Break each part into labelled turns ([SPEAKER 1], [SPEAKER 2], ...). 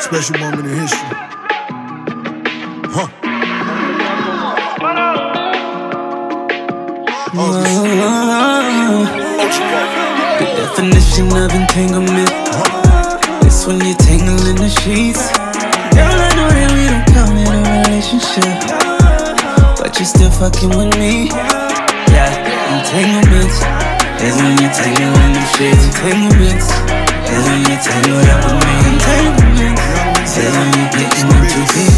[SPEAKER 1] Special moment in history. Huh.
[SPEAKER 2] The definition of entanglement. It's when you're tangling the sheets. Girl, I know that we don't come in a relationship. But you're still fucking with me. Yeah, entanglements. Is when you're tangling the sheets. Entanglements. Is when you're getting in too deep.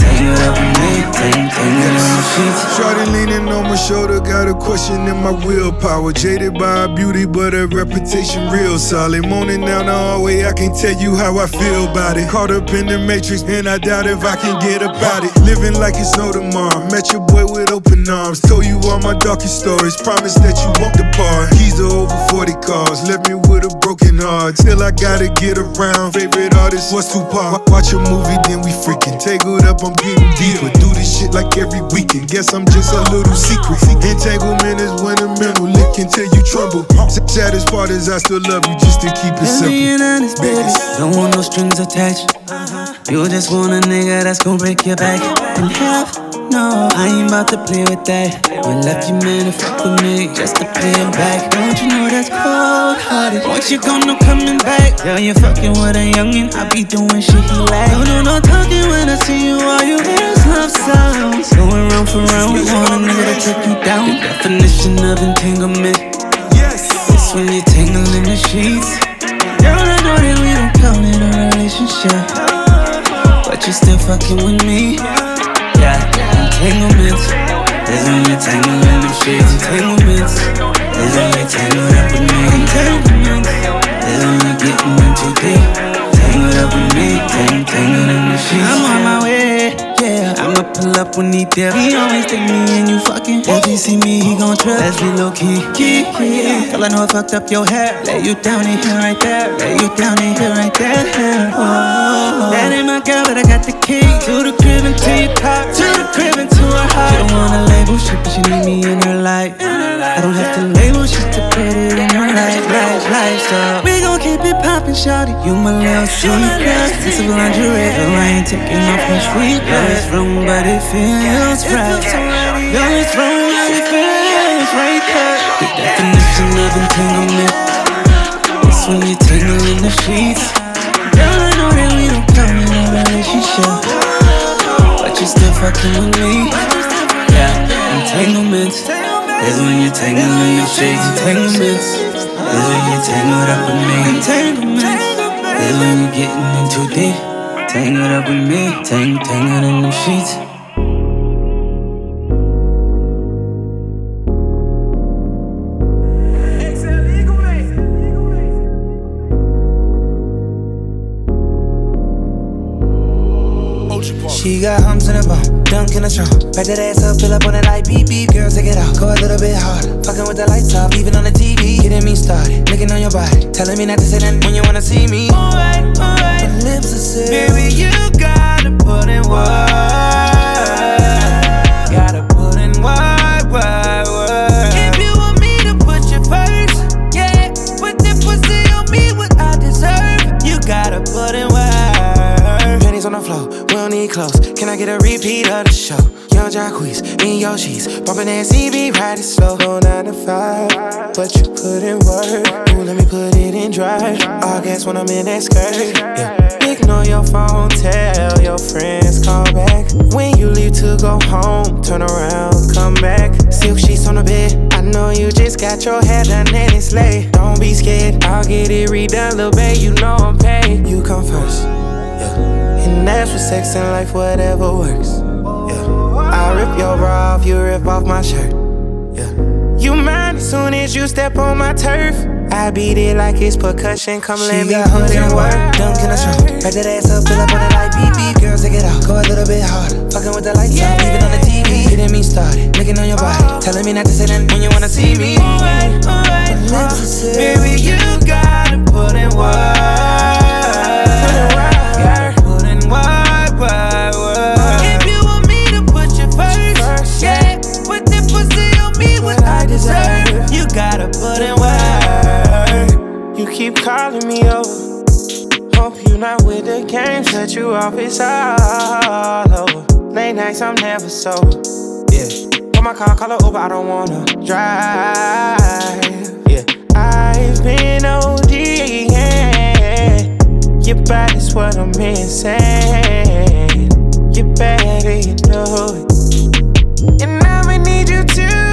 [SPEAKER 2] Tangled up with me. Tang, tangled in the sheets.
[SPEAKER 1] Shorty leaning on my shoulder, got a question in my willpower. Jaded by her beauty, but her reputation real solid. Moaning down the hallway, I can tell you how I feel about it. Caught up in the matrix, and I doubt if I can get about it. Living like it's no tomorrow. Met your boy with open arms. Told you all my darkest stories. Promise that you won't depart. Keys to over 40 cars. Left me with a broken heart. Still, I gotta get around. Favorite artist was Tupac. Wa- Watch a movie, then we freaking. Tangled up, I'm getting deeper. Do this shit like every weekend. Guess I'm just a little secret. Entanglement is when a mental lick until you tremble. Uh. S- Saddest part is I still love you just to keep it simple.
[SPEAKER 2] being honest, baby, don't want no strings attached. Uh-huh. You just want a nigga that's gon' break your back in half. No, I ain't about to play with that. You left your man to fuck with me just to pay him back. Don't you know that's cold hearted? Once you gone, no coming back. Girl, you fucking with a youngin', I be doing shit he like. no, not no talking when I see you, all you hear is love sounds. Going round for round, we want a nigga to take you down. The definition of entanglement. Yes. It's when you're tangling the sheets. Girl, I know that we don't count in a relationship. But you're still fucking with me. Entanglements. Is when you're tangling the sheets. Entanglements. When you're tangled up with me. Entanglements. When you're getting in too deep. Tangled up with me. Tang, tangled in the sheets. I'm on my way. Yeah, I'ma pull up when he there. He always take me and you fucking. If he see me, he gon' trip. Let's be low key. Key, key. Girl, I know I fucked up your hair. Lay you down in here right there. Lay you down in here right there. Oh, that ain't my girl, but I got the key to the crib and to your car. To the crib and to her heart. She don't wanna label shit, but she need me in her life. I don't have to label shit to put it in her life, life, life. So keep it poppin', shawty. You my little secret. Of lingerie, girl, I ain't taking off my sweet girl, it's wrong, but it feels right. Girl, it's wrong, but it feels right. The definition of entanglement. It's when you're tangling the sheets. Girl, I know that we don't come in a relationship. But you're still fucking with me. Yeah, entanglements. Is when you're tangling the sheets. Entanglements. Is when you're tangled up with me. Is when you're getting in too deep. Tangled up with me. Tang, tangled in the sheets.
[SPEAKER 3] She got humps in the bone, dunk in the trunk. Back that ass up, fill up on it like beep beep. Girl, take it out, go a little bit harder. Fucking with the lights off, even on the TV. Getting me started, licking on your body. Telling me not to say nothing when you wanna see me. Alright, alright. My lips are sealed. Baby, you gotta put in work. Get a repeat of the show? Young Jacquees, in your sheets. Bumping that CB, ride it slow. Go nine to five, but you put in work. Ooh, let me put it in drive. I guess when I'm in that skirt. Yeah. Ignore your phone, tell your friends, call back. When you leave to go home, turn around, come back. Silk sheets on the bed. I know you just got your head done and it's late. Don't be scared, sex and life, whatever works. Yeah. I rip your bra off, you rip off my shirt. Yeah. You mine as soon as you step on my turf. I beat it like it's percussion. Come let me put in work. Dunk in the trunk. Back that ass up, fill up on it like beep beep. Girls, take it out. Go a little bit harder. Fucking with the lights off, even on the TV. Getting me started. Licking on your body. Oh. Telling me not to say nothing when you wanna see me. Alright, alright. Uh, baby, you gotta put in work. Keep calling me over. Hope you're not with the games that you always all over. Late nights, I'm never sober. Yeah. Call my car, call it over, I don't wanna drive. Yeah. I've been OD, yeah. Your body's what I'm missing. You better, you know it. And I'ma need you to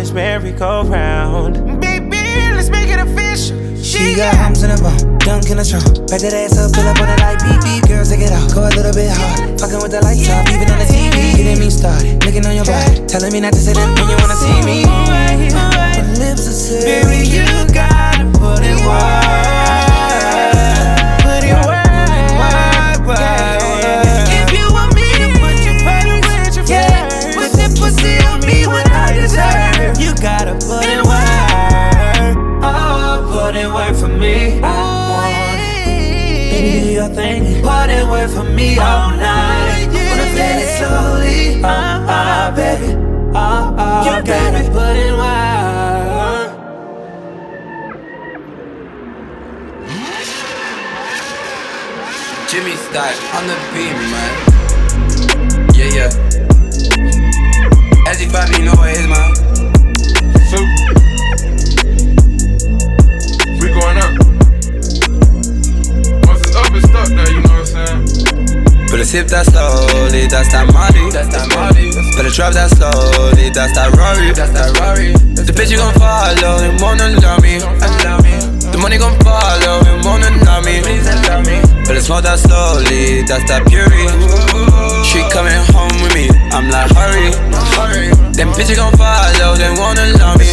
[SPEAKER 3] this merry-go-round. Baby, let's make it official.
[SPEAKER 4] She got arms in the bone, dunk in the trunk. Back that ass up, pull up on the light, beep beep. Girls, take it out, go a little bit hard. Fucking with the lights off, even on the TV. Getting me started, looking on your body. Telling me not to say that when you wanna see me. My lips are sealed.
[SPEAKER 3] Baby, you gotta put it wide. Baby, do your thing. Put it wide for me all night. Wanna feel it slowly. Ah, ah, baby. Ah, ah, you gotta put it wide.
[SPEAKER 5] Jimmy Scott on the beat, man. Yeah, yeah. As you know what his mouth. Sip that slowly, that's that Molly. Better drive that slowly, that's that Rory. The bitch you gon' follow and wanna love me. The money gon' follow and wanna love me. Better smoke that slowly, that's that Puri. She coming home with me, I'm like hurry. Them bitches gon' follow, they wanna love me.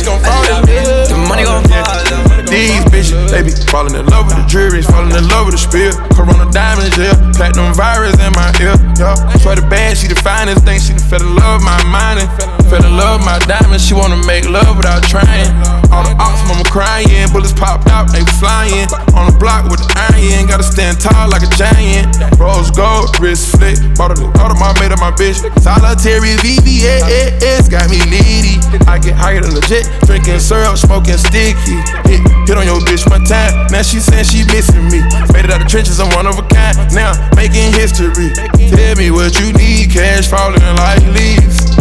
[SPEAKER 6] They be falling in love with the jury, falling in love with the spill. Corona diamonds, yeah. Platinum virus in my ear, yeah. Swear the band, she the finest thing. She done fell in love my mind and fell in love my diamonds. She wanna make love without trying. All the ops, mama crying, bullets popped out, they was flying. On the block with the iron, gotta stand tall like a giant. Rose gold, wrist flick, bought bought it, my made of my bitch. Solitary VVS got me needy. I get higher than legit, drinking syrup, smoking sticky. Hit, hit on your bitch one time, now she saying she missing me. Made it out the trenches, I'm one of a kind. Now making history. Tell me what you need, cash falling like leaves.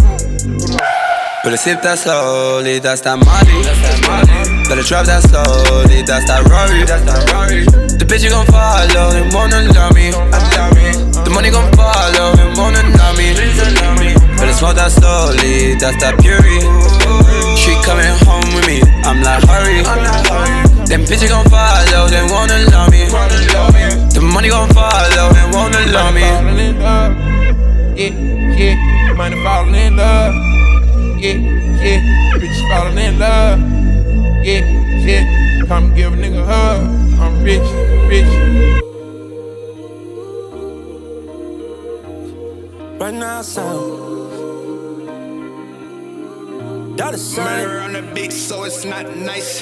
[SPEAKER 5] Better sip that slowly, that's that Molly. Better drive that slowly, that's that Rory. The bitch you gon' follow and wanna love me. The money gon' follow and wanna love me. Better smoke that slowly, that's that Puri. She coming home with me, I'm like hurry. Them bitches gon' follow, they wanna love me. The money gon' follow and wanna love me.
[SPEAKER 6] Yeah, yeah. Money falling in love. Yeah, yeah. Bitch falling in love. Yeah, yeah. Come give a nigga a hug. I'm rich, rich.
[SPEAKER 3] Right now, sound.
[SPEAKER 7] Murder on the beat, so it's not nice.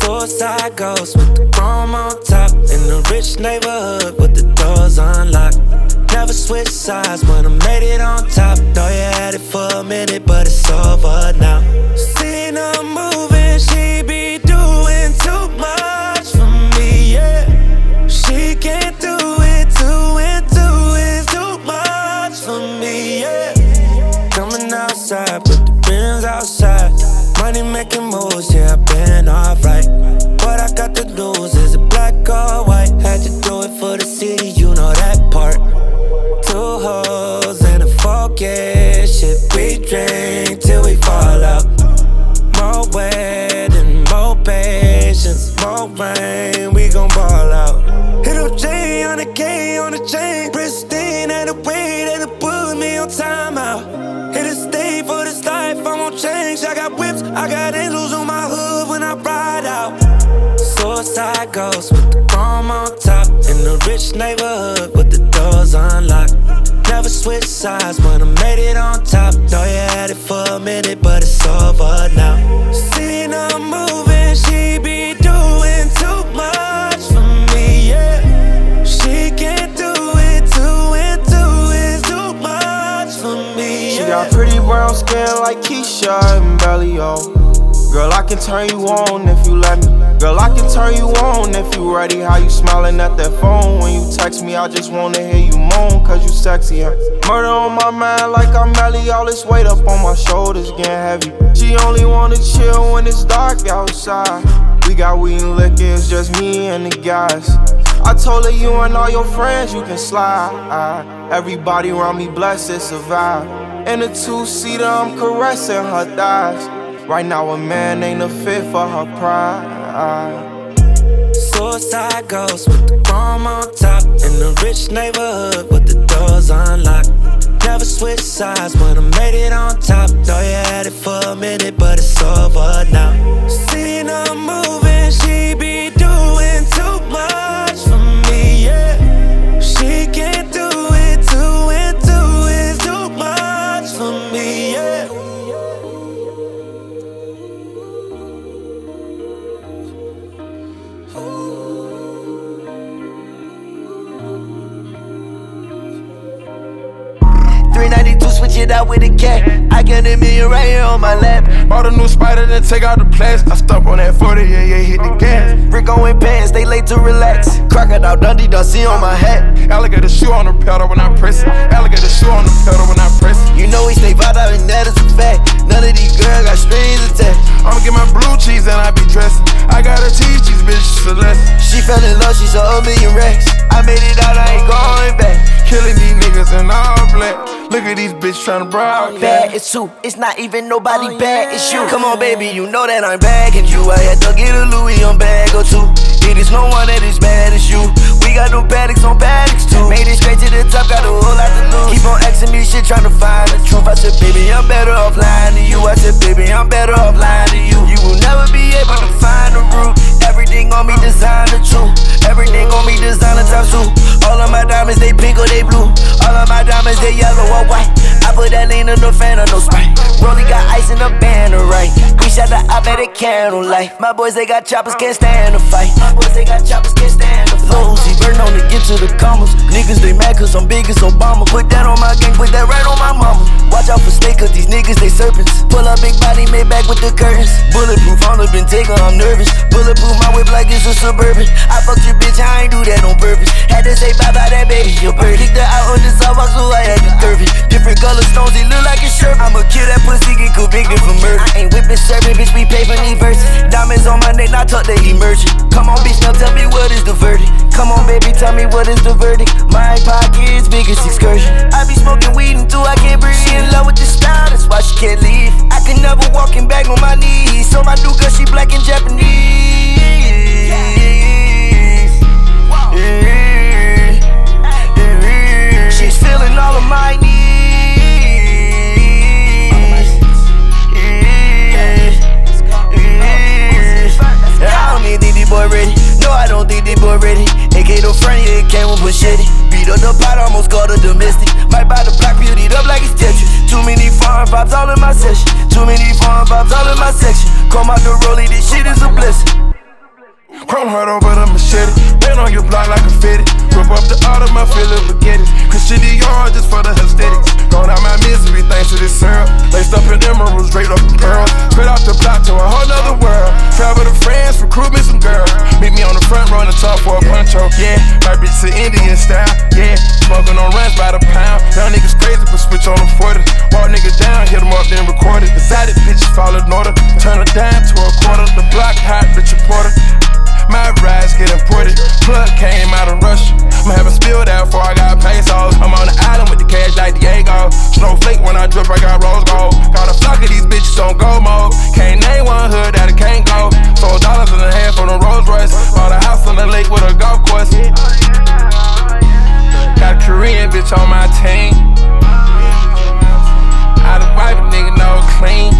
[SPEAKER 3] Suicide ghost with the chrome on top. In a rich neighborhood with the doors unlocked. Never switch sides when I made it on top. Know you had it for a minute, but it's over now. Seen her moving, she be doing too much for me, yeah. She can't do it, two and two is too much for me, yeah. Coming outside, put the rims outside. Money making moves, yeah, I've been alright. Ghost with the chrome on top. In the rich neighborhood with the doors unlocked. Never switch sides when I made it on top. Know you had it for a minute,
[SPEAKER 8] turn you on if you let me. Girl, I can turn you on if you ready. How you smiling at that phone when you text me? I just wanna hear you moan, cause you sexy. Huh? Murder on my mind like I'm Melly. All this weight up on my shoulders getting heavy. She only wanna chill when it's dark outside. We got weed and liquor, it's just me and the guys. I told her you and all your friends you can slide. Everybody around me blessed survive. In a two seater, I'm caressing her thighs. Right now, a man ain't a fit for her pride.
[SPEAKER 9] Suicide ghost with the chrome on top. In the rich neighborhood with the doors unlocked. Never switch sides when I made it on top. Know you had it for a minute, but it's over now. Seen her moving,
[SPEAKER 10] 392, switch it out with a cat. I got a million right here on my lap.
[SPEAKER 6] Bought a new spider, then take out the plastic. I stump on that 40, yeah, yeah, hit the gas.
[SPEAKER 10] Rick in pants, they late to relax. Crocodile Dundee, see on my hat.
[SPEAKER 6] Alligator shoe on the pedal when I press it. Alligator shoe on the pedal when I press it.
[SPEAKER 10] You know we stay out and that is a fact. None of these girls got strings attached.
[SPEAKER 6] I'ma get my blue cheese and I be dressing. I got a cheese, cheese, bitch, Celeste.
[SPEAKER 10] She fell in love, she saw a million racks. I made it out, I ain't going back.
[SPEAKER 6] Killing these niggas in all black. Look at these bitches tryna broadcast.
[SPEAKER 10] Bad, it's two. It's not even nobody oh, bad, it's you. Come on, baby, you know that I'm bagging you. I had to get a Louis on bag or two. It is no one that is bad as you. We got no paddocks on paddocks too. Made it straight to the top, got a whole lot to lose. Keep on asking me shit, tryna find the truth. I said, baby, I'm better off lying to you. I said, baby, I'm better off lying to you. You will never be able to find the root. Everything on me designer true. Everything on me designer top two. All of my diamonds, they pink or they blue. All of my diamonds, they yellow or white. I put that lean in the fan of no sprite. Rolly got ice in the banner, right? We shot the op at a candlelight. My boys, they got choppers, can't stand a fight. My boys, they got choppers, can't stand a fight. Lozy, burn on to get to the commas. Niggas, they mad cause I'm big as Obama. Put that on my gang, put that right on my mama. Watch out for snake cause these niggas, they serpents. Pull up big body, made back with the curtains. Bulletproof, on up and taker, I'm nervous. Bulletproof, my whip like it's a suburban. I fucked your bitch, I ain't do that on purpose. Had to say bye bye that baby, your bird. Kicked her out on the sidewalk, so I had to curve it. Different color stones, he look like a shirt. I'ma kill that pussy, get convicted for murder. I ain't whipping serving, bitch, we pay for these verses. Diamonds on my neck, not talk they emerging. Come on, bitch, now tell me what is the verdict. Come on, baby, tell me what is the verdict. My pocket's biggest excursion. I be smoking weed until I can't breathe. She in love with the style, that's why she can't leave. I can never walk in back on my knees. So my new girl, she black and Japanese. She's feeling all of my needs. I don't think boy ready. No, I don't think this boy ready. AK no friend, it came with machete. Beat up the pot, almost got a domestic. Might buy the black beauty up like it's Tetris. Too many foreign vibes all in my session. Too many foreign vibes all in my section. Come out the rollie, this shit is a blessing.
[SPEAKER 6] Chrome heart over the machete. Been on your block like a fitted. Rip up the art of my forget it. Christian Dior just for the aesthetics. Going out my misery thanks to this syrup. Laced up in emeralds, straight up in pearls. Straight off the block to a whole nother world. Travel to France, recruit me some girls. Meet me on the front row in the top for a poncho. Yeah, my bitch to Indian style. Yeah, smoking on runs by the pound. Young niggas crazy, but switch on the 40. Walk niggas down, hit them up, then record it. Decided bitches fall in order. Turn a dime to a quarter. The block hot, bitch, a porter. My rides get imported. Plug came out of Russia. I'm having spilled out before I got pesos. I'm on the island with the cash like Diego. Snowflake when I drip, I got rose gold. Got a flock of these bitches on go mode. Can't name one hood that it can't go. Sold dollars and a half on a Rolls Royce. Bought a house on the lake with a golf course. Got a Korean bitch on my team. Out of wife, nigga, no clean.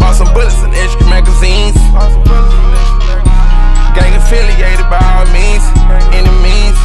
[SPEAKER 6] Bought some bullets and extra magazines. Affiliated by all means, means.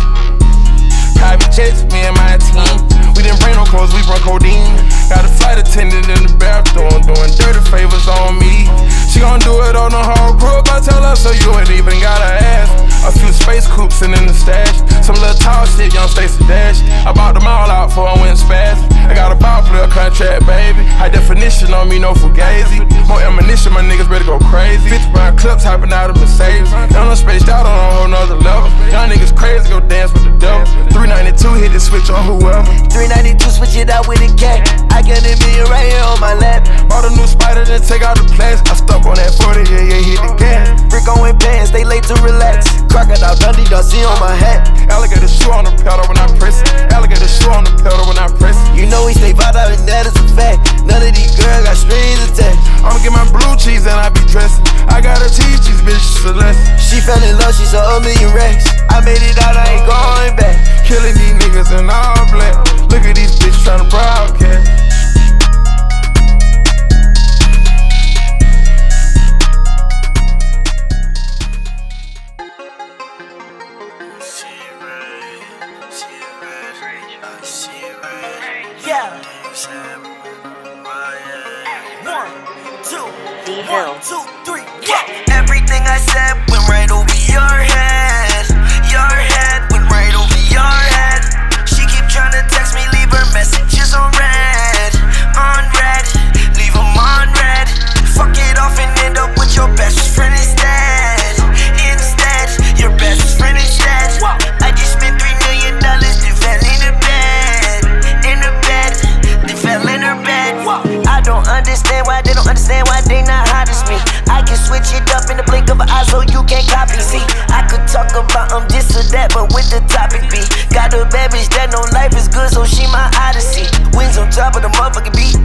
[SPEAKER 6] Private jets, me and my team. We didn't bring no clothes, we brought codeine. Got a flight attendant in the bathroom doing dirty favors on me. She gon' do it on the whole group. I tell her so you ain't even gotta ask. A few space coops and in the stash. Some little tall shit, young Stacy Dash. I bought them all out before I went spaz. I got a ball player contract, baby. High definition on me, no fugazi. More ammunition, my niggas better go crazy. 50 round clips hopping out of Mercedes. I'm spaced out on a whole nother level. Young niggas crazy, go dance with the devil. 392 hit the switch on whoever.
[SPEAKER 10] 392 switch it out with a cat. I got a million right here on my lap.
[SPEAKER 6] Bought a new spider, then take out the plastic. I stuck on that 40, yeah, yeah, hit the gas.
[SPEAKER 10] Brick on pants, they late to relax. Crocodile Dundee, Dusty on my hat.
[SPEAKER 6] Alligator shoe on the pedal when I press it. Alligator shoe on the pedal when I press it.
[SPEAKER 10] You know we stay vibe out and that is a fact. None of these girls got strings attached.
[SPEAKER 6] I'ma get my blue cheese and I be dressing. I got a cheese cheese, bitch, Celeste.
[SPEAKER 10] She fell in love, she saw a million racks. I made it out, I ain't going back.
[SPEAKER 6] Killing these niggas in all black. Look at these bitches tryna broadcast.
[SPEAKER 10] It up in the blink of an eye so you can't copy. See, I could talk about um this or that, but with the topic be got a bad bitch that know life is good, so she my odyssey. Wings on top of the motherfucking beat.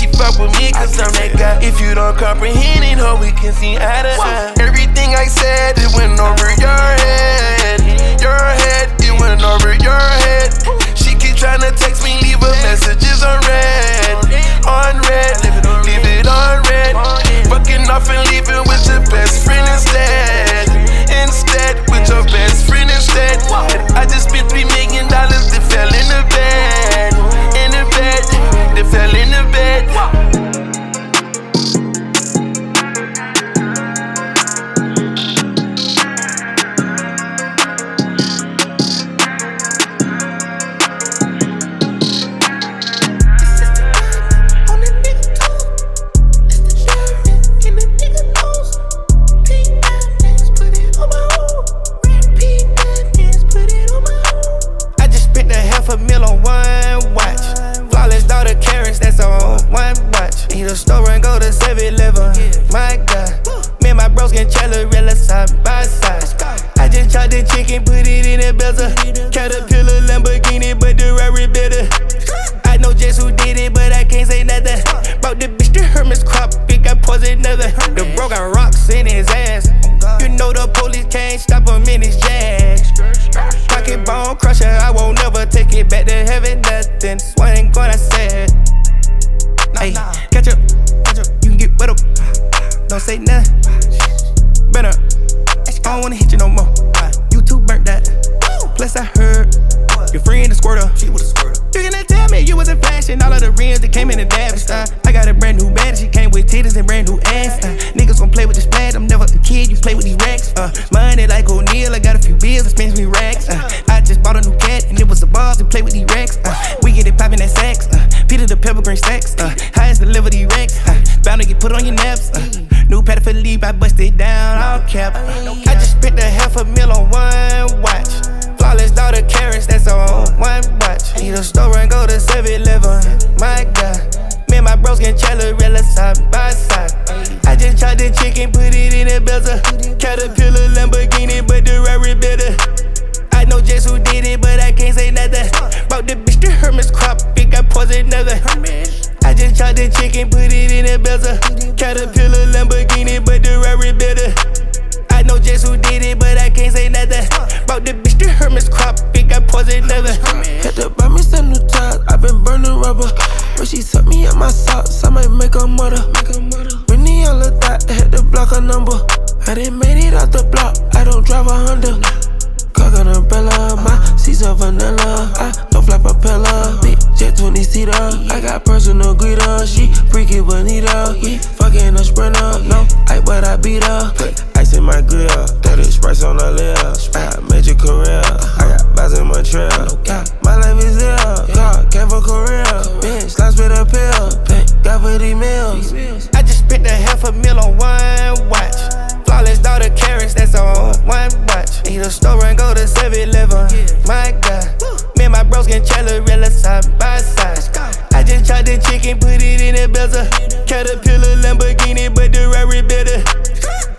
[SPEAKER 10] She fuck with
[SPEAKER 6] me cause I'm that guy. If you don't comprehend it, ho, we can see eye to eye. Everything I said, it went over your head. Your head, it went over your head. She keep trying to text me, leave her messages on red. On red, leave it on red. Fucking off and leaving with your best friend instead. Instead, with your best friend instead. And I just spent three million dollars, they fell in the bed. In the bed, they fell in the bed.
[SPEAKER 11] The chicken, put it in a bezel. Caterpillar Lamborghini, but the Rari better. I know just who did it, but I can't say nothing. Brought the bitch to Hermes crop, it got poison another. The bro got rocks in his ass. You know the police can't stop him in his jag. Pocket bone crusher, I won't never take it back to heaven. I
[SPEAKER 12] didn't made it out the block, I don't drive a Honda. Cock an umbrella, my seats are vanilla. I don't fly propeller, big jet 20 seater. I got personal greeter, she freaky bonita. We fucking a sprinter, no I but I beat her. Put ice in my grill, that is spice on the lip. I got major career, I got vibes in my trail. My life is ill, yeah, came for Korea. Bitch, last with a pill, thank God for these meals.
[SPEAKER 11] I just spent a half a mil on one watch. Flawless daughter carrots, that's on one watch. Need a store and go to 7 Eleven. My God. Me and my bros can Challerella side by side. I just tried the chicken, put it in a bezel. Caterpillar Lamborghini, but the Rari better.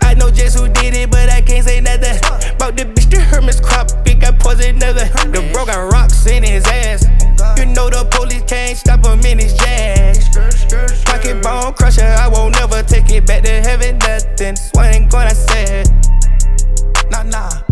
[SPEAKER 11] I just who did it, but I can't say nothing. Bought the bitch the Hermes crop, it got poison another. The bro got rocks in his ass. You know the police can't stop him in his jag. Pocket bone crusher, I won't never take it back to heaven. Nothing, swing gonna say. Nah, nah.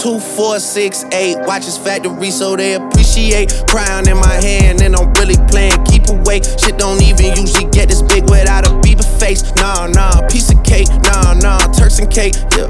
[SPEAKER 13] Two, four, six, eight. Watch his factory so they appreciate. Crown in my hand and I'm really playing keep away. Shit don't even usually get this big without a Bieber face. Nah, nah, piece of cake. Nah, nah, Turks and cake. Yeah.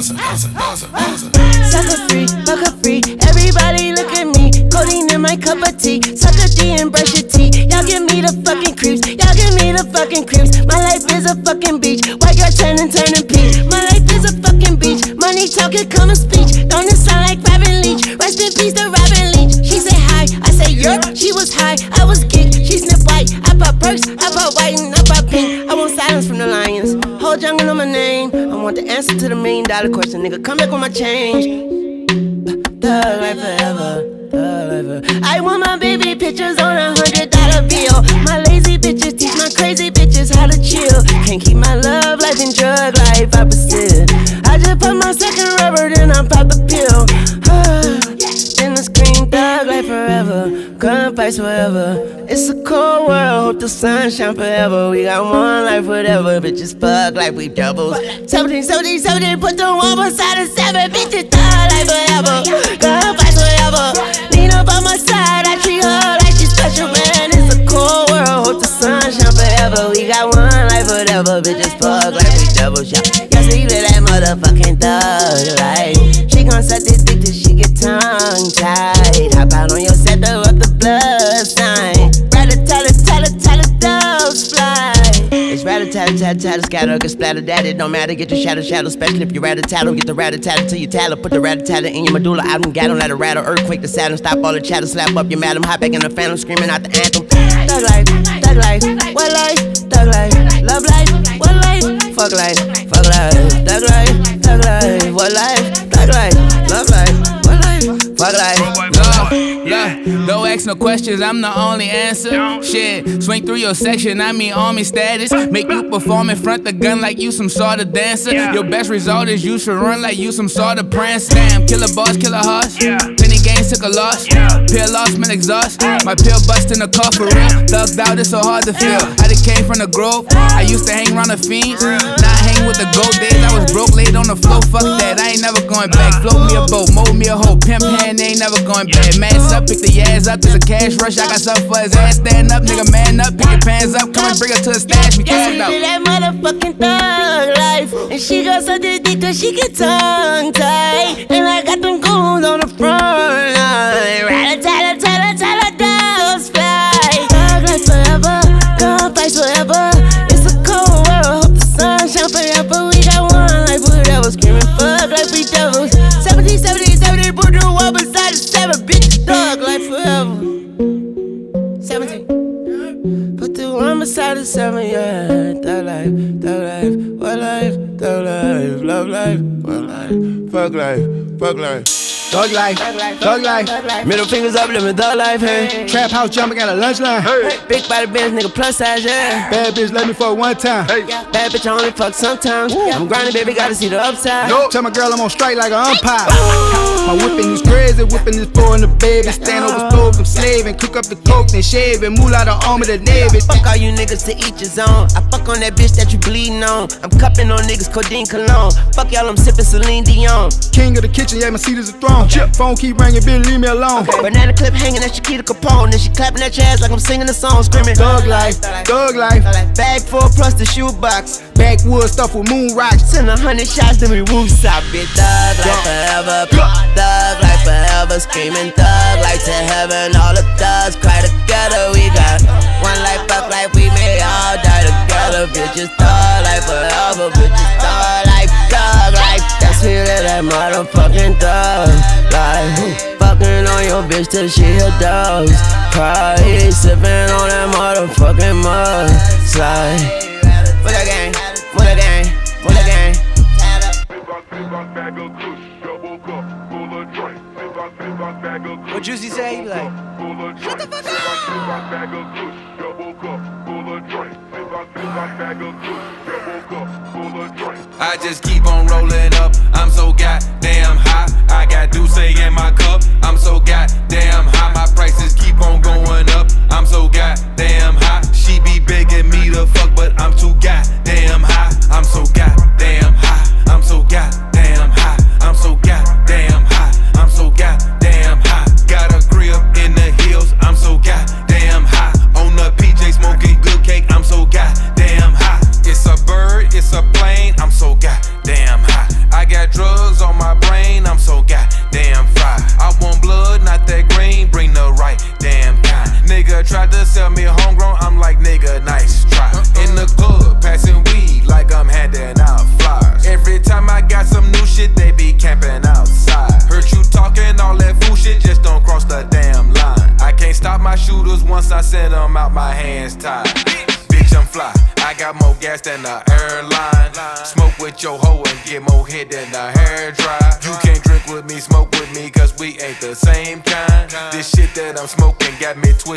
[SPEAKER 14] Sucker free, fucker free. Everybody look at me. Codeine in my cup of tea. Suck a D and brush your teeth. Y'all give me the fucking creeps. Y'all give me the fucking creeps. My life is a fucking beach. White girl turning, turning peach. My life is a fucking beach. Money talking, common speech. Don't it sound like Robin Leach? Rest in peace to Robin Leach. She say hi, I say yerp. She was high, I was geek. She sniff white. I pop perks, I pop white and I pop pink. I want silence from the lions. Jungle on my name. I want the answer to the million dollar question. Nigga, come back with my change. Thug life forever. I want my baby pictures on a hundred dollar bill. My lazy bitches teach my crazy bitches how to chill. Can't keep my love life in drug life opposite. I just put my second rubber, then I pop the pill. then I scream thug life forever. Gun fights forever. It's a the sun shine forever. We got one life, whatever. Bitches fuck like we doubles. 17, 17, 17, put the one beside the seven. Bitches thug life forever. Gun fights forever. Up on my side, I treat her like she's special, man. It's a cold world, hope the sun shine forever. We got one life, whatever. Bitches fuck like we doubles, yeah. Yes, we live that motherfucking thug life. She gon' suck this dick till she get tongue tied. It's rat-a-tat-a-tat-a-tat, scatter, get splatter, that it don't matter. Get your shadow, shadow, especially if you're rat-a-tattle. Get the rat-a-tat till you tattle. Put the rat-a-tat in your medulla. I don't on let a rattle, earthquake the Saturn. Stop all the chatter, slap up your madam. Hop back in the phantom, screaming out the anthem. Thug life, thug life, what life, thug life, love life, what life, fuck life, fuck life, thug life, thug life, what life, thug life, love life, what life, fuck life.
[SPEAKER 15] Look, don't ask no questions, I'm the only answer. Shit, swing through your section, I mean army status. Make you perform in front the gun like you some sort of dancer. Your best result is you should run like you some sort of prancer. Damn, killer boss, killer horse. Plenty games took a loss. Pill lost, man exhaust. My pill bust in the car for real. Thugged out, it's so hard to feel. I just came from the grove. I used to hang around the fiends. Now I hang with the gold days. I was broke, laid on the floor. Fuck that, I ain't never going back. Float me a boat, mold me a hoe. Pimp hand, ain't never going back. Mass up, pick the ass up. There's a cash rush. I got something for his ass. Stand up, nigga, man up. Pick your pants up. Come and bring her to the stash. We
[SPEAKER 14] she
[SPEAKER 15] out.
[SPEAKER 14] that motherfucking thug life. And she got such a dick she get tongue tied. And I got them the seven, yeah. That life, that life, what life, that life, love life, what life, fuck life, fuck life.
[SPEAKER 16] Thug life, thug life.
[SPEAKER 14] Middle fingers up, living thug life, hey.
[SPEAKER 16] Trap house jumping at a lunch line.
[SPEAKER 14] Hey. Big body bitch, nigga plus size, yeah.
[SPEAKER 16] Bad bitch, let me fuck one time. Hey.
[SPEAKER 14] Bad bitch, I only fuck sometimes. I'm grinding, baby, gotta see the upside.
[SPEAKER 16] Nope. Tell my girl I'm on strike like an umpire. My whipping is crazy, whipping is four in the baby. Stand over stove, I'm slaving. Cook up the coke, then shave and move out the arm of the navy.
[SPEAKER 14] Fuck all you niggas to each his own. I fuck on that bitch that you bleeding on. I'm cupping on niggas, codeine cologne. Fuck y'all, I'm sipping Celine Dion.
[SPEAKER 16] King of the kitchen, yeah, my seat is a throne. Phone keep ringing, bitch, leave me alone.
[SPEAKER 14] Banana clip hanging at Chiquita Capone. Then she clapping at your ass like I'm singing a song, screaming.
[SPEAKER 16] Thug life, thug life.
[SPEAKER 14] Bag full plus the shoebox.
[SPEAKER 16] Backwood stuff with moon rocks.
[SPEAKER 14] Send a hundred shots, then we roof stop it. Thug life forever. Thug life forever. Screaming thug life to heaven. All the thugs cry together. We got one life, fuck life. We may all die together. Bitches thug life forever. Bitches thug life, thug life. That's me, that motherfucking thug life. Fucking on your bitch bitch till she a dogs. Probably sippin' on that motherfucking mud slide. With a gang, with a gang, with a gang.
[SPEAKER 17] What Juicy say? He be like, shut the fuck
[SPEAKER 6] I just keep on rolling up. I'm so goddamn high. I got Douce in my cup. I'm so goddamn high. My prices keep on going up. I'm so goddamn high. She be begging me to fuck, but I'm too goddamn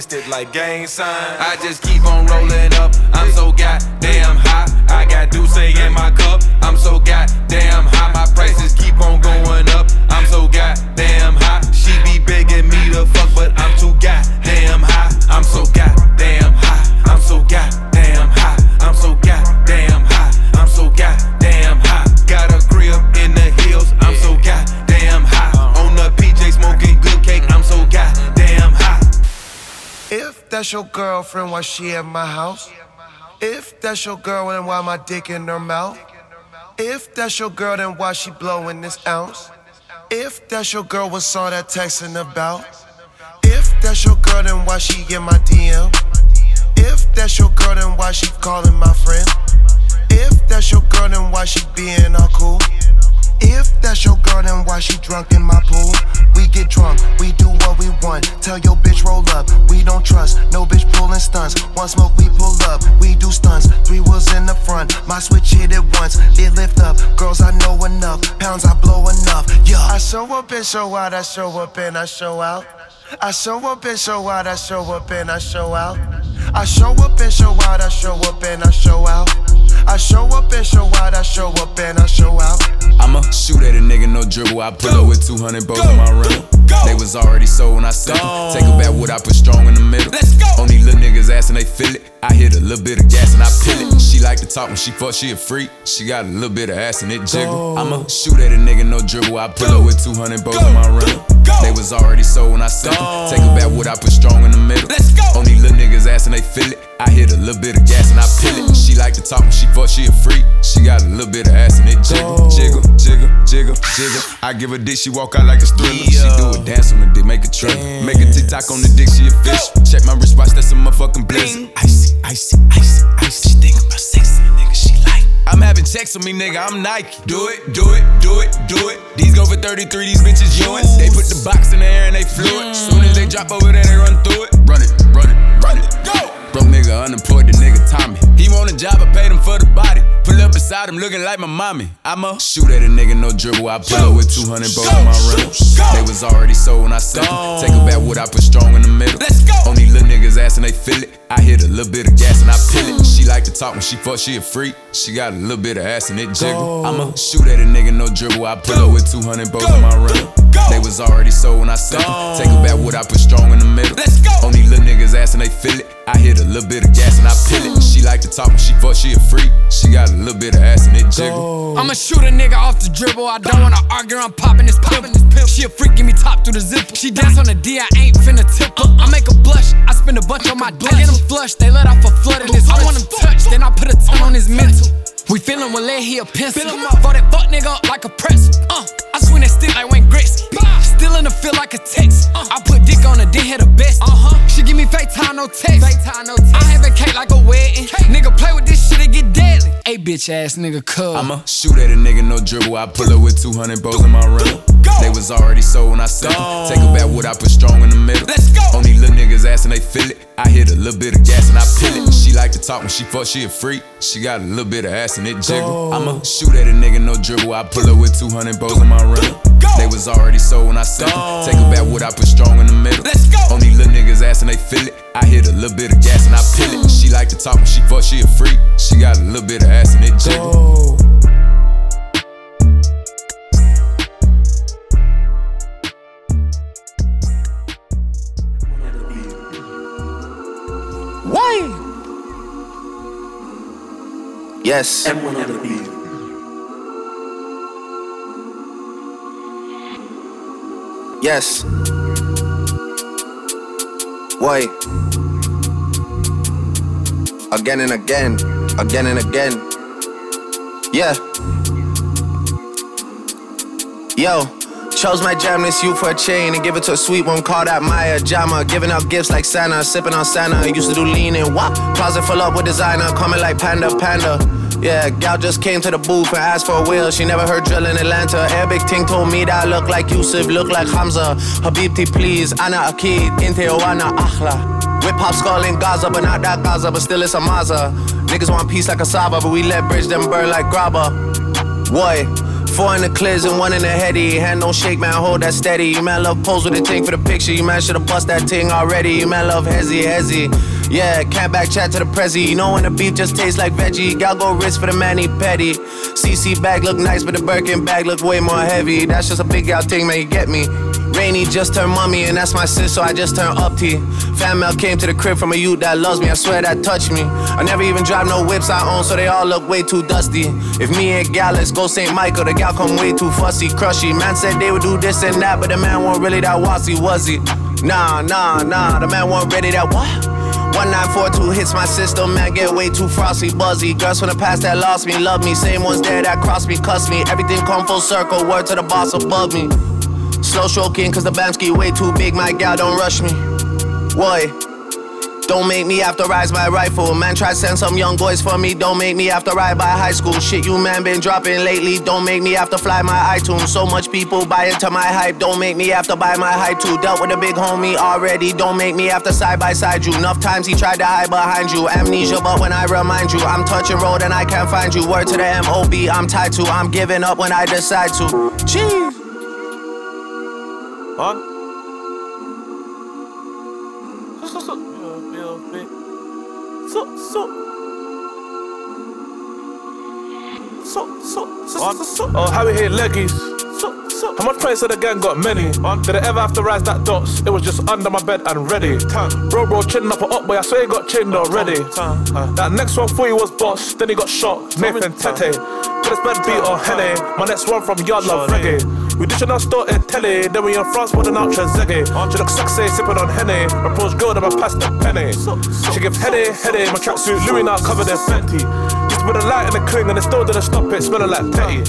[SPEAKER 6] twisted like gang signs. I just keep on rolling up. I'm so goddamn high. I got Douce in my cup.
[SPEAKER 18] That's your girlfriend, why she at my house? If that's your girl, then why my dick in her mouth? If that's your girl, then why she blowing this ounce? If that's your girl, what's all that texting about? If that's your girl, then why she in my DM? If that's your girl, then why she calling my friend? If that's your girl, then why she being all cool? If that's your girl, then why she drunk in my pool? We get drunk, we do what we want. Tell your bitch roll up, we don't trust. No bitch pulling stunts. One smoke, we pull up, we do stunts. Three wheels in the front, my switch hit it once. It lift up, girls I know enough, pounds I blow enough. Yeah, I show up and show out, I show up and I show out. I show up and show out, I show up and I show out. I show up and show out, I show up and I show out. I show up and show out, I show up and I show out.
[SPEAKER 19] I'ma shoot at a nigga, no dribble. I pull up with 200 bows in my rental. They was already sold when I sent them. Take a back wood, I put strong in the middle. Let's go. On these little niggas ass and they feel it. I hit a little bit of gas and I peel it. She like to talk when she fuck, she a freak. She got a little bit of ass and it jiggle. I'ma shoot at a nigga, no dribble. I pull up with 200 bows in my rental. They was already sold when I sent them. Take a back wood, I put strong in the middle. Let's go. On these little niggas ass and they feel it. I hit a little bit of gas and I peel it. She like to talk when she fuck, she a freak. She got a little bit of ass and it jiggle, jiggle, jiggle, jiggle, jiggle. I give her dick, she walk out like a thriller. She do a dance on the dick, make a trip. Make a TikTok on the dick, she a fish. Check my wristwatch, that's a motherfucking blizzard. Checks on me, nigga, I'm Nike. Do it, do it, do it, do it. These go for 33, these bitches yoin'. They put the box in the air and they flew it. Soon as they drop over there, they run through it. Run it, run it, run it. Go! Nigga unemployed, the nigga Tommy. He want a job, I paid him for the body. Pull up beside him looking like my mommy. I'ma shoot at a nigga, no dribble. I pull up with 200 bows in my rental. They was already sold when I sent them. Take a back wood, I put strong in the middle. Let's go. On these little niggas ass and they feel it. I hit a little bit of gas and I peel it. She like to talk when she fuck, she a freak. She got a little bit of ass and it jiggle. I'ma shoot at a nigga, no dribble. I pull up with 200 bows in my rental. They was already sold when I sent them. Take a back wood, I put strong in the middle. Let's go. On these little niggas ass and they feel it. I hit a little bit of gas and I peel it. She like to talk when she fuck, she a freak. She got a little bit of ass and it jiggle.
[SPEAKER 20] I'ma shoot a nigga off the dribble. I don't wanna argue, I'm popping this pimple. She a freak, give me top through the zipper. She dance on the D, I ain't finna tip her. I make her blush, I spend a bunch on my dick. I get them flush, they let off a flood of this. I want him touched, then I put a ton on his mental. We feelin' with lead, he a pencil. For that fuck nigga up like a press. Uh, I swing that stick like Wayne Gretzky. Still in the field like a text. I put dick on her, then hit the best. Uh huh. She give me FaceTime, no text. FaceTime, no text. I have a cake like a wedding. Nigga play with this shit, it get deadly. Hey, bitch ass nigga, cuz.
[SPEAKER 19] I'ma shoot at a nigga, no dribble. I pull up with 200 bows in my rental. They was already sold when I sent them. Take a back what I put strong in the middle. Let's go. Only little niggas asking they feel it. I hit a little bit of gas and I peel it. She like to talk when she fuck, she a freak. She got a little bit of ass and it jiggle. I'ma shoot at a nigga, no dribble. I pull up with 200 bows in my rim. They was already sold when I sent them. Take a back what I put strong in the middle. Let's go. Only little niggas asking they feel it. I hit a little bit of gas and I peel it. She like to talk when she fuck, she a freak. She got a little bit of ass and it jiggle.
[SPEAKER 13] Why? Yes. Yes. Why? Again and again, again and again. Yeah. Yo, chose my jam this you for a chain and give it to a sweet one called out Maya Jama. Giving out gifts like Santa, sipping on Santa. Used to do lean and wop. Closet full up with designer, coming like Panda Panda. Yeah, gal just came to the booth and asked for a wheel. She never heard drill in Atlanta. Arabic ting told me that I look like Yusuf, look like Hamza. Habibti, please. Ana Akid, Inte Oana Akhla. Whip hop skull in Gaza, but not that Gaza, but still it's a Maza. Niggas want peace like a Saba, but we let bridge them burn like grabba. Boy, four in the clears and one in the heady. Hand don't shake, man, hold that steady. You man love pose with a ting for the picture. You man should've bust that ting already. You man love hezzy, hezzy. Yeah, can't back chat to the prezi. You know when the beef just tastes like veggie. Gal go wrist for the manny petty. CC bag look nice, but the Birkin bag look way more heavy. That's just a big gal thing, man, you get me. Rainy just turned mummy, and that's my sis, so I just turned up T. Fan mail came to the crib from a youth that loves me, I swear that touched me. I never even drive no whips I own, so they all look way too dusty. If me and gal, go St. Michael, the gal come way too fussy, crushy. Man said they would do this and that, but the man wasn't really that wassy, was he? Nah, nah, nah, the man wasn't ready that what? 1942 hits my system, man, get way too frosty, buzzy. Girls from the past that lost me, love me. Same ones there that crossed me, cuss me. Everything come full circle, word to the boss above me. Slow stroking, cause the Bamski way too big, my gal don't rush me. Why? Don't make me have to rise my rifle. Man, try send some young boys for me. Don't make me have to ride by high school. Shit, you man been dropping lately. Don't make me have to fly my iTunes. So much people buy into my hype. Don't make me have to buy my hype too. Dealt with a big homie already. Don't make me have to side by side you. Enough times he tried to hide behind you. Amnesia, but when I remind you, I'm touching road and I can't find you. Word to the MOB, I'm tied to. I'm giving up when I decide to. Jeez.
[SPEAKER 15] On. So, so, so. Yeah, yeah, bit. So, so. So, so, so, so. Oh, how we hit leggies. So, so. How much of the gang got many? Did I ever have to rise that dots? It was just under my bed and ready. Bro, bro, chin up or up, boy. I swear he got chinned already. That next one for you was boss, then he got shot. Nathan Tete. Got his bed beat or Henny. My next one from Yard Love Reggae. We ditching our store in telly, then we in France putting out Trezeguet. She look sexy, sipping on Henny. My pros good, and my pasta penny. She gives heady, heady. My tracksuit Louis now covered in Fenty. Just put a light in the cling and it still didn't stop it, smelling like petty.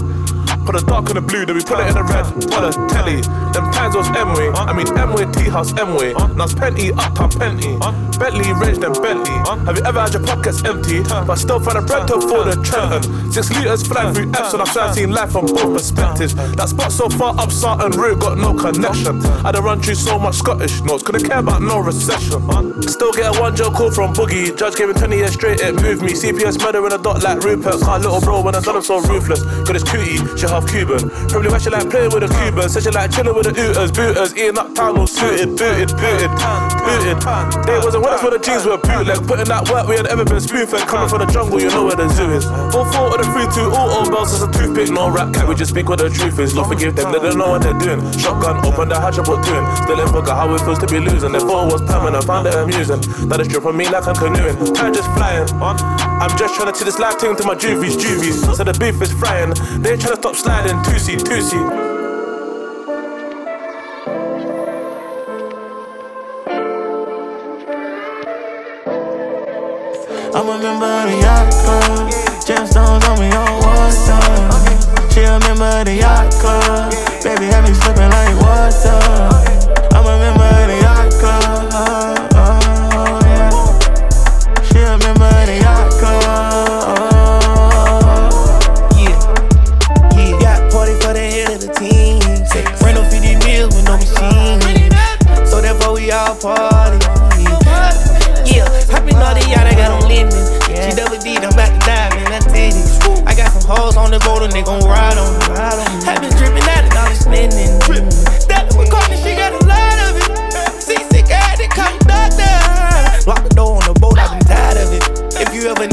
[SPEAKER 15] Put a dark in the blue, then we put it in the red. What a telly. Them times was M-way. I mean M-way, T-house M-way. Now it's Penty, uptown Penty. Bentley, range, then Bentley. Have you ever had your pockets empty? But still find a bread to afford a Trenton. Six liters flying through F's, and I've tried seen life from both perspectives. That spot so far up Sarton Route got no connection. I done run through so much Scottish notes, couldn't care about no recession. Still get a one joke call from Boogie. Judge gave him 20 years straight, it moved me. CPS murder in a dot like Rupert. Car little bro when I done him so ruthless. Got his cootie, she half Cuban. Probably why she like playing with a Cuban. Said she like chilling with the Ooters, booters. Eating up town all suited, booted, booted, booted. They wasn't us when the jeans were bootleg. Putting that work we had ever been spoon. Coming from the jungle, you know where the zoo is. All four of the three, two, all all bells is a toothpick. No rap cat, we just speak what the truth is. Lord forgive them, they don't know what they're doing. Shotgun, open the hatch, what doing. Still in forgot how it feels to be losing. Thought it was permanent, found it amusing. That is stripping me like I'm canoeing. Time just flying. I'm just trying to see this life thing to my juvies, juvies. So the beef is frying. They trying to stop sliding. Two seat, two seat.
[SPEAKER 21] I remember the yacht club. Gemstones on me on water. She remember the yacht club. Baby had me slipping like water. the
[SPEAKER 22] boat, and they gon'
[SPEAKER 21] ride on me. Have been drippin' out of dollar spending. That was calling, she got a lot of
[SPEAKER 18] it. Seasick, I had to call doctor. Lock the door on the boat, I've been tired of it. If you ever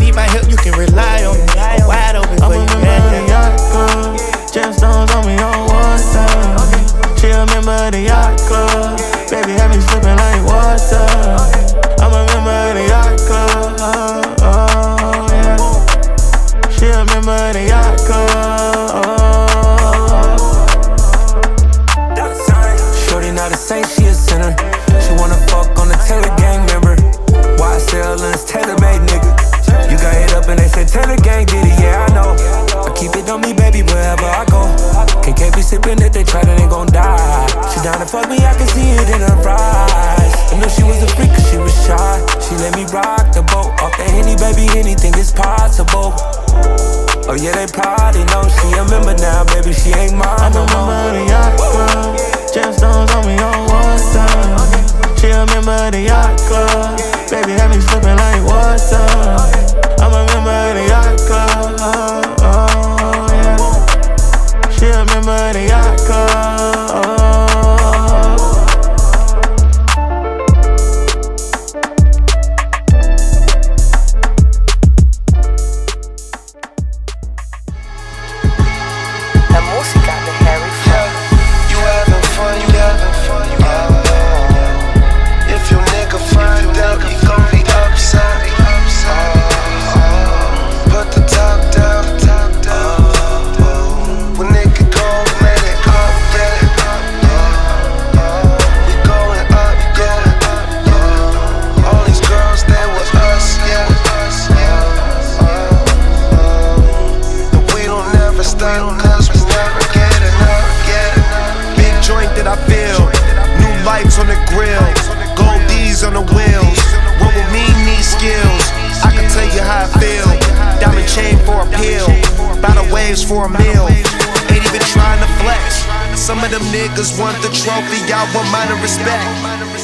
[SPEAKER 18] respect.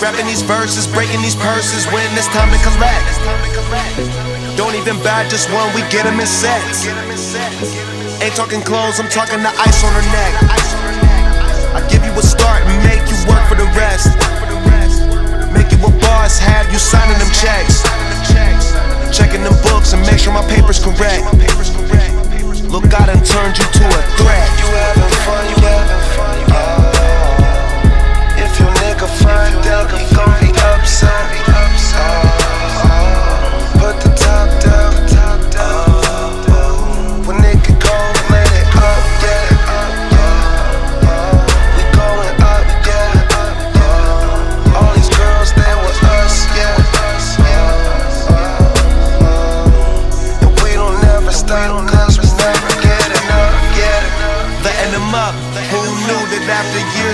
[SPEAKER 18] Rapping these verses, breaking these purses when it's time to collect. Don't even buy just one, we get them in sets. Ain't talking clothes, I'm talking the ice on her neck. I give you a start and make you work for the rest. Make you a boss, have you signing them checks. Checking them books and make sure my paper's correct. Look, I done turned you to a threat. You having fun, you having fun. Your nigga find out, he gon' be upset. Uh,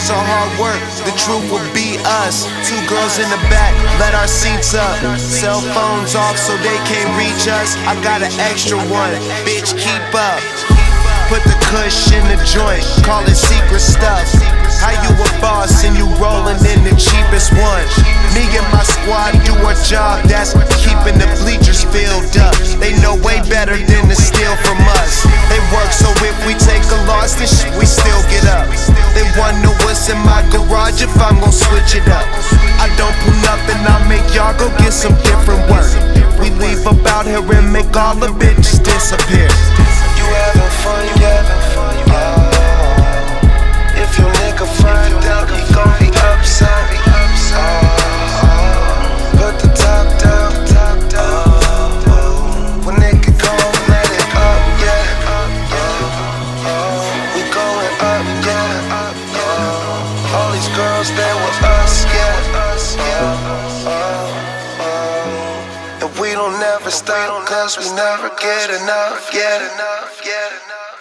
[SPEAKER 18] years of hard work, the truth will be us? Two girls in the back, let our seats up. Cell phones off so they can't reach us. I got an extra one, bitch, keep up. Put the cush in the joint, call it secret stuff. How you a boss and you rollin' in the cheapest one? Me and my squad do a job that's keeping the bleachers filled up. They know way better than to steal from us. They work so if we take a loss, then shit, we still get up. They know what's in my garage if I'm gon' switch it up. I don't pull nothing, I make y'all go get some different work. We leave up out here and make all the bitches disappear. You having fun, you having fun. We going up, yeah, All these girls that were us yeah. And we don't never stop, cause we never get enough, get enough, get enough.